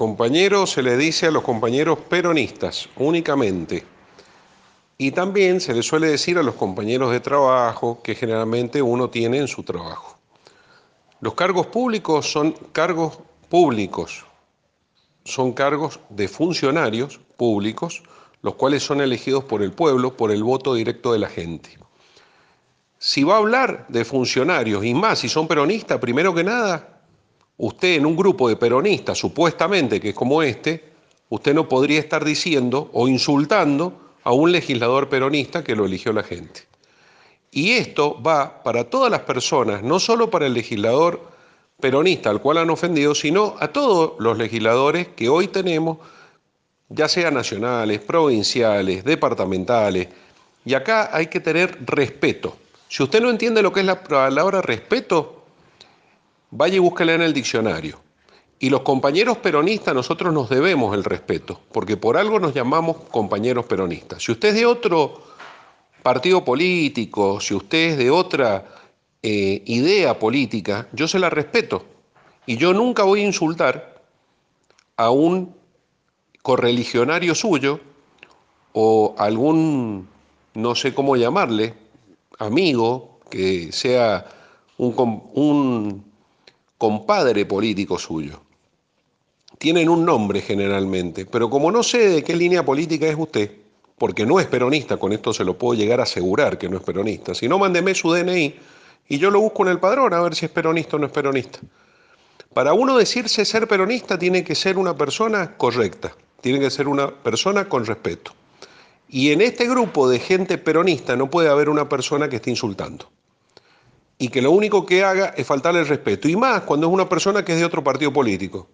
compañero se le dice a los compañeros peronistas únicamente. Y también se le suele decir a los compañeros de trabajo que generalmente uno tiene en su trabajo. Los cargos públicos son cargos públicos, son cargos de funcionarios públicos, los cuales son elegidos por el pueblo, por el voto directo de la gente. Si va a hablar de funcionarios, y más si son peronistas, primero que nada, usted en un grupo de peronistas, supuestamente que es como este, usted no podría estar diciendo o insultando a un legislador peronista que lo eligió la gente. Y esto va para todas las personas, no solo para el legislador peronista al cual han ofendido, sino a todos los legisladores que hoy tenemos, ya sean nacionales, provinciales, departamentales. Y acá hay que tener respeto. Si usted no entiende lo que es la palabra respeto, vaya y búsquela en el diccionario. Y los compañeros peronistas, nosotros nos debemos el respeto, porque por algo nos llamamos compañeros peronistas. Si usted es de otro partido político, si usted es de otra eh, idea política, yo se la respeto. Y yo nunca voy a insultar a un correligionario suyo o algún, no sé cómo llamarle, amigo, que sea un, un compadre político suyo tienen un nombre generalmente, pero como no sé de qué línea política es usted, porque no es peronista, con esto se lo puedo llegar a asegurar que no es peronista, si no, mándeme su DNI y yo lo busco en el padrón a ver si es peronista o no es peronista. Para uno decirse ser peronista tiene que ser una persona correcta, tiene que ser una persona con respeto. Y en este grupo de gente peronista no puede haber una persona que esté insultando. Y que lo único que haga es faltarle el respeto. Y más cuando es una persona que es de otro partido político.